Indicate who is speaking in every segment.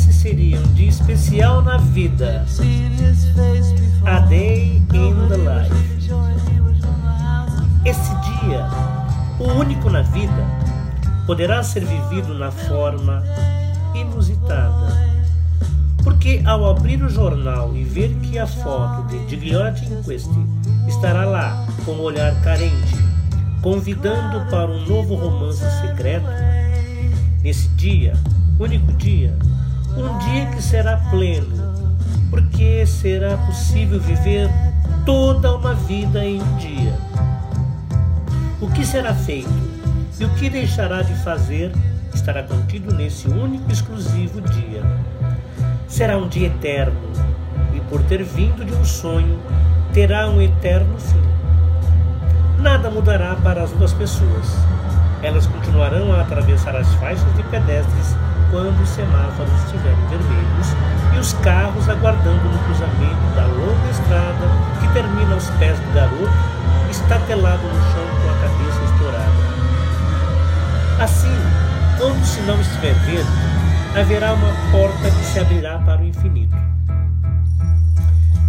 Speaker 1: de que esse seria um dia especial na vida. A Day in the Life. Esse dia, o único na vida, poderá ser vivido na forma inusitada. Porque ao abrir o jornal e ver que a foto de Gigliotti Inquest estará lá com um olhar carente, convidando para um novo romance secreto, nesse dia, único dia, um dia que será pleno, porque será possível viver toda uma vida em um dia. O que será feito e o que deixará de fazer estará contido nesse único e exclusivo dia. Será um dia eterno e, por ter vindo de um sonho, terá um eterno fim. Nada mudará para as duas pessoas. Elas continuarão a atravessar as faixas de pedestres quando os semáforos estiverem vermelhos e os carros aguardando no cruzamento da longa estrada que termina aos pés do garoto, estatelado no chão com a cabeça estourada. Assim, quando o sinal estiver verde, haverá uma porta que se abrirá para o infinito.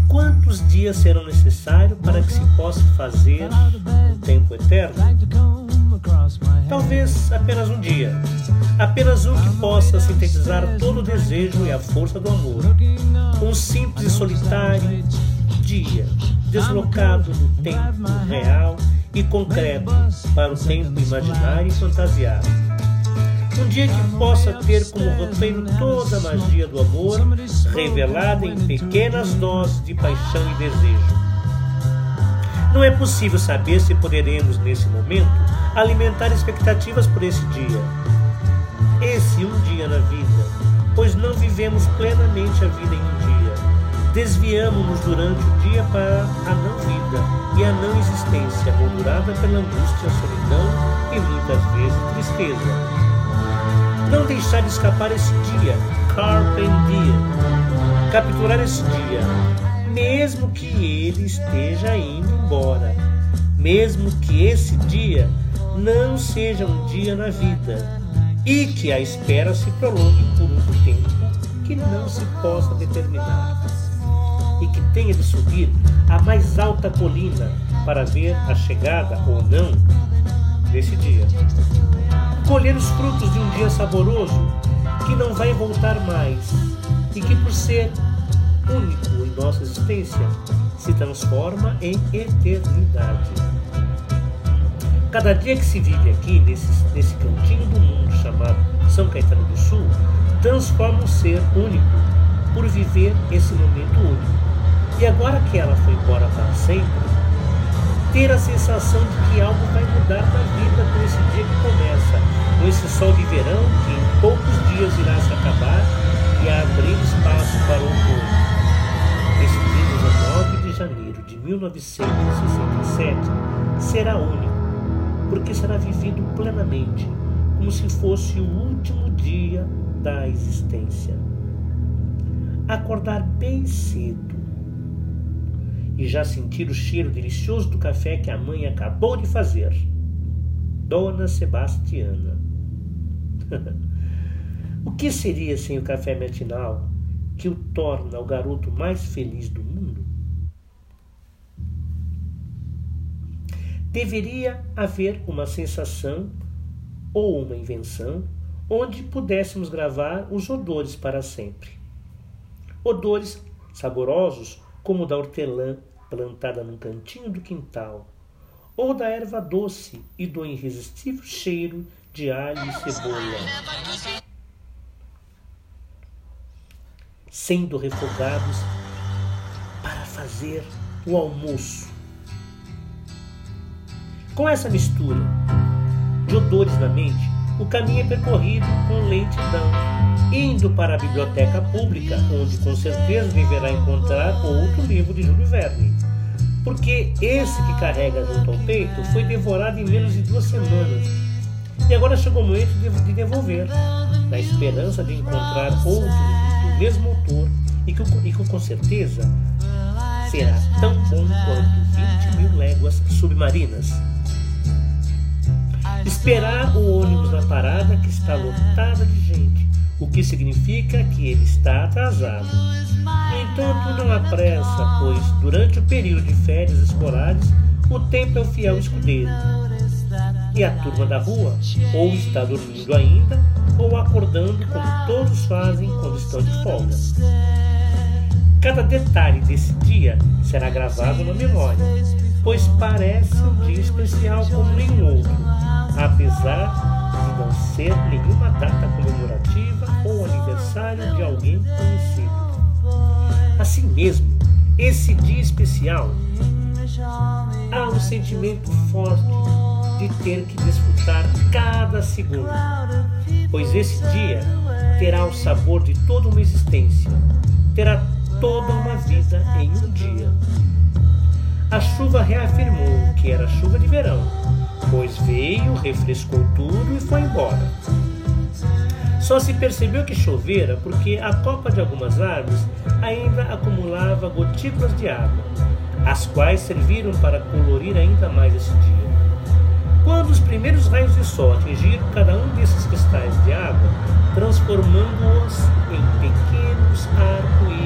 Speaker 1: Quantos dias serão necessários para que se possa fazer um tempo eterno? Talvez apenas um dia. Apenas um que possa sintetizar todo o desejo e a força do amor. Um simples e solitário dia, deslocado no tempo real e concreto para o tempo imaginário e fantasiado. Um dia que possa ter como roteiro toda a magia do amor, revelada em pequenas doses de paixão e desejo. Não é possível saber se poderemos, nesse momento, alimentar expectativas por esse dia. Vida, pois não vivemos plenamente a vida em um dia. Desviamos-nos durante o dia para a não-vida e a não-existência, moldurada pela angústia, solidão e muitas vezes tristeza. Não deixar de escapar esse dia, carpe diem. Capturar esse dia, mesmo que ele esteja indo embora, mesmo que esse dia não seja um dia na vida e que a espera se prolongue por um tempo que não se possa determinar e que tenha de subir a mais alta colina para ver a chegada ou não desse dia. Colher os frutos de um dia saboroso que não vai voltar mais e que, por ser único em nossa existência, se transforma em eternidade. Cada dia que se vive aqui, nesse, nesse cantinho chamado São Caetano do Sul, transforma um ser único por viver esse momento único. E agora que ela foi embora para sempre, ter a sensação de que algo vai mudar na vida com esse dia que começa, com esse sol de verão que em poucos dias irá se acabar e abrir espaço para o outono. Esse dia 19 de janeiro de 1967 será único, porque será vivido plenamente, como se fosse o último dia da existência. Acordar bem cedo e já sentir o cheiro delicioso do café que a mãe acabou de fazer. Dona Sebastiana. o que seria sem o café matinal que o torna o garoto mais feliz do mundo? Deveria haver uma sensação ou uma invenção onde pudéssemos gravar os odores para sempre. Odores saborosos como o da hortelã plantada num cantinho do quintal, ou da erva doce e do irresistível cheiro de alho e cebola, sendo refogados para fazer o almoço. Com essa mistura de odores na mente, o caminho é percorrido com lentidão, indo para a biblioteca pública, onde com certeza deverá encontrar outro livro de Júlio Verne. Porque esse que carrega junto ao peito foi devorado em menos de duas semanas. E agora chegou o momento de devolver. na esperança de encontrar outro do mesmo autor e que, e que com certeza será tão bom quanto 20 mil léguas submarinas. Esperar o ônibus na parada que está lotada de gente, o que significa que ele está atrasado. No entanto, não há pressa, pois durante o período de férias escolares o tempo é o fiel escudeiro. E a turma da rua ou está dormindo ainda ou acordando como todos fazem quando estão de folga. Cada detalhe desse dia será gravado na memória, pois parece um dia especial como nenhum outro, apesar de não ser nenhuma data comemorativa ou aniversário de alguém conhecido. Assim mesmo, esse dia especial há um sentimento forte de ter que desfrutar cada segundo, pois esse dia terá o sabor de toda uma existência, terá toda uma vida em um dia. A chuva reafirmou que era chuva de verão, pois veio, refrescou tudo e foi embora. Só se percebeu que chovera porque a copa de algumas árvores ainda acumulava gotículas de água, as quais serviram para colorir ainda mais esse dia. Quando os primeiros raios de sol atingiram cada um desses cristais de água, transformando-os em pequenos arco-íris.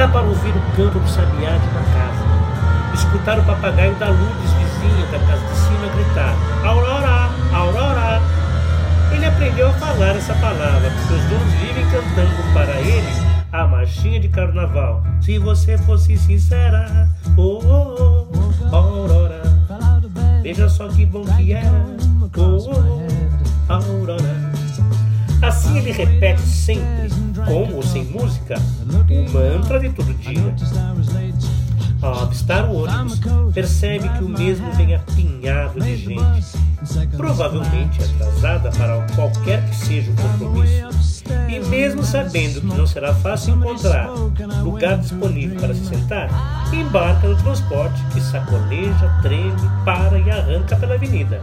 Speaker 1: Dá para ouvir o canto do sabiá de uma casa, escutar o papagaio da Lourdes vizinha da casa de cima gritar Aurora, Aurora. Ele aprendeu a falar essa palavra, porque os donos vivem cantando para ele a marchinha de carnaval. Se você fosse sincera, oh, oh, oh, Aurora, veja só que bom que era, oh, oh, Aurora. Assim ele repete sempre, com ou sem música, o mantra de todo dia. Ao avistar o ônibus, percebe que o mesmo vem apinhado de gente, provavelmente atrasada para qualquer que seja o compromisso. E mesmo sabendo que não será fácil encontrar lugar disponível para se sentar, embarca no transporte que sacoleja, treme, para e arranca pela avenida.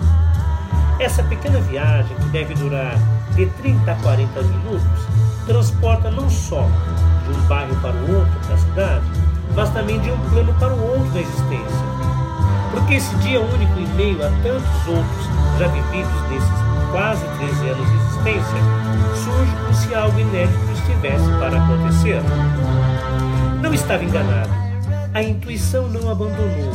Speaker 1: Essa pequena viagem, que deve durar de 30 a 40 minutos, transporta não só de um bairro para o outro da cidade, mas também de um plano para o outro da existência. Porque esse dia único em meio a tantos outros já vividos nesses quase 13 anos de existência, surge como se algo inédito estivesse para acontecer. Não estava enganado. A intuição não abandonou,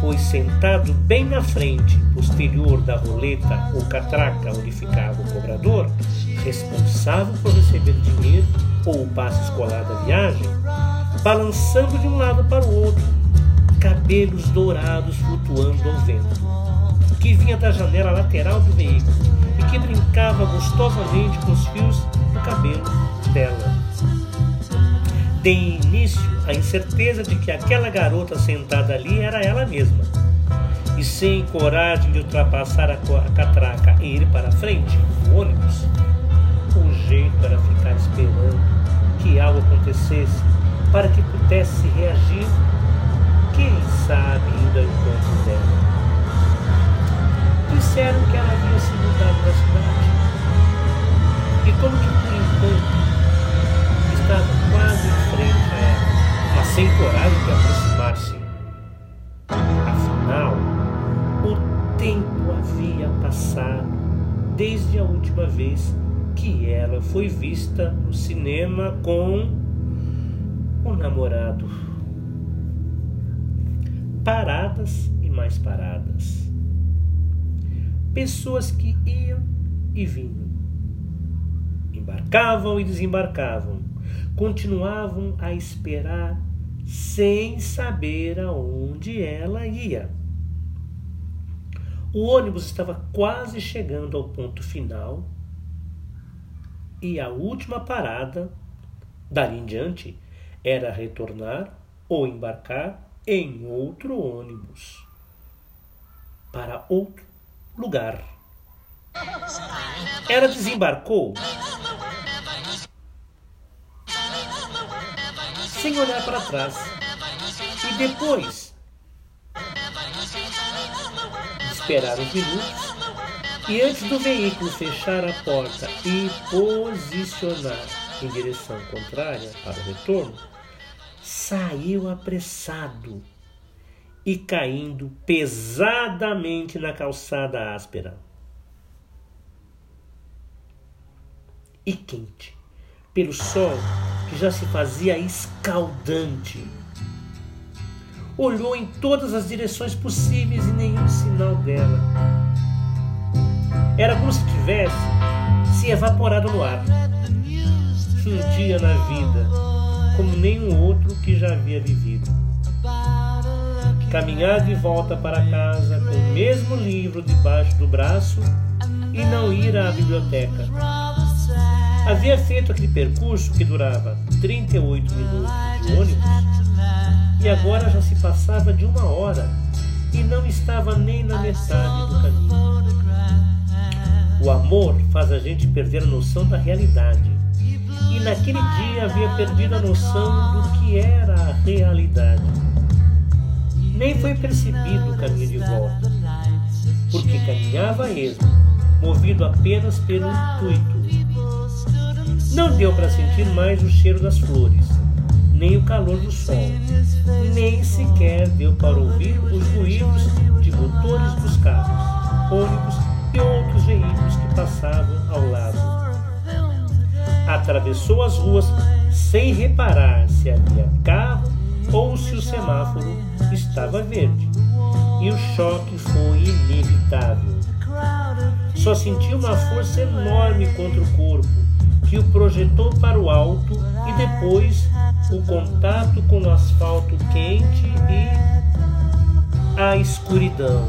Speaker 1: pois sentado bem na frente, posterior da roleta ou catraca onde ficava o cobrador, responsável por receber dinheiro ou o passe escolar da viagem, balançando de um lado para o outro, cabelos dourados flutuando ao vento, que vinha da janela lateral do veículo e que brincava gostosamente com os fios do cabelo dela. De início a incerteza de que aquela garota sentada ali era ela mesma. E sem coragem de ultrapassar a catraca e ir para a frente, o ônibus, era ficar esperando que algo acontecesse para que pudesse reagir, quem sabe indo ao encontro dela. Disseram que ela havia se mudado da cidade. E como que por enquanto estava quase em frente a ela, mas sem coragem de aproximar-se. Afinal, o tempo havia passado desde a última vez que ela foi vista no cinema com o namorado. Paradas e mais paradas. Pessoas que iam e vinham. Embarcavam e desembarcavam. Continuavam a esperar sem saber aonde ela ia. O ônibus estava quase chegando ao ponto final e a última parada, dali em diante, era retornar ou embarcar em outro ônibus para outro lugar. Ela desembarcou sem olhar para trás e depois de esperar uns minutos E antes do veículo fechar a porta e posicionar em direção contrária para o retorno, saiu apressado e caindo pesadamente na calçada áspera. E quente, pelo sol que já se fazia escaldante. Olhou em todas as direções possíveis e nenhum sinal dela. Era como se tivesse se evaporado no ar. Um dia na vida, como nenhum outro que já havia vivido. Caminhar de volta para casa com o mesmo livro debaixo do braço e não ir à biblioteca Havia feito aquele percurso que durava 38 minutos de ônibus e agora já se passava de uma hora e não estava nem na metade do caminho. O amor faz a gente perder a noção da realidade. E naquele dia havia perdido a noção do que era a realidade. Nem foi percebido o caminho de volta, porque caminhava a movido apenas pelo intuito não deu para sentir mais o cheiro das flores, nem o calor do sol, nem sequer deu para ouvir os ruídos de motores dos carros, ônibus e outros veículos que passavam ao lado. Atravessou as ruas sem reparar se havia carro ou se o semáforo estava verde, e o choque foi inevitável. Só sentiu uma força enorme contra o corpo que o projetou para o alto e depois o contato com o asfalto quente e a escuridão.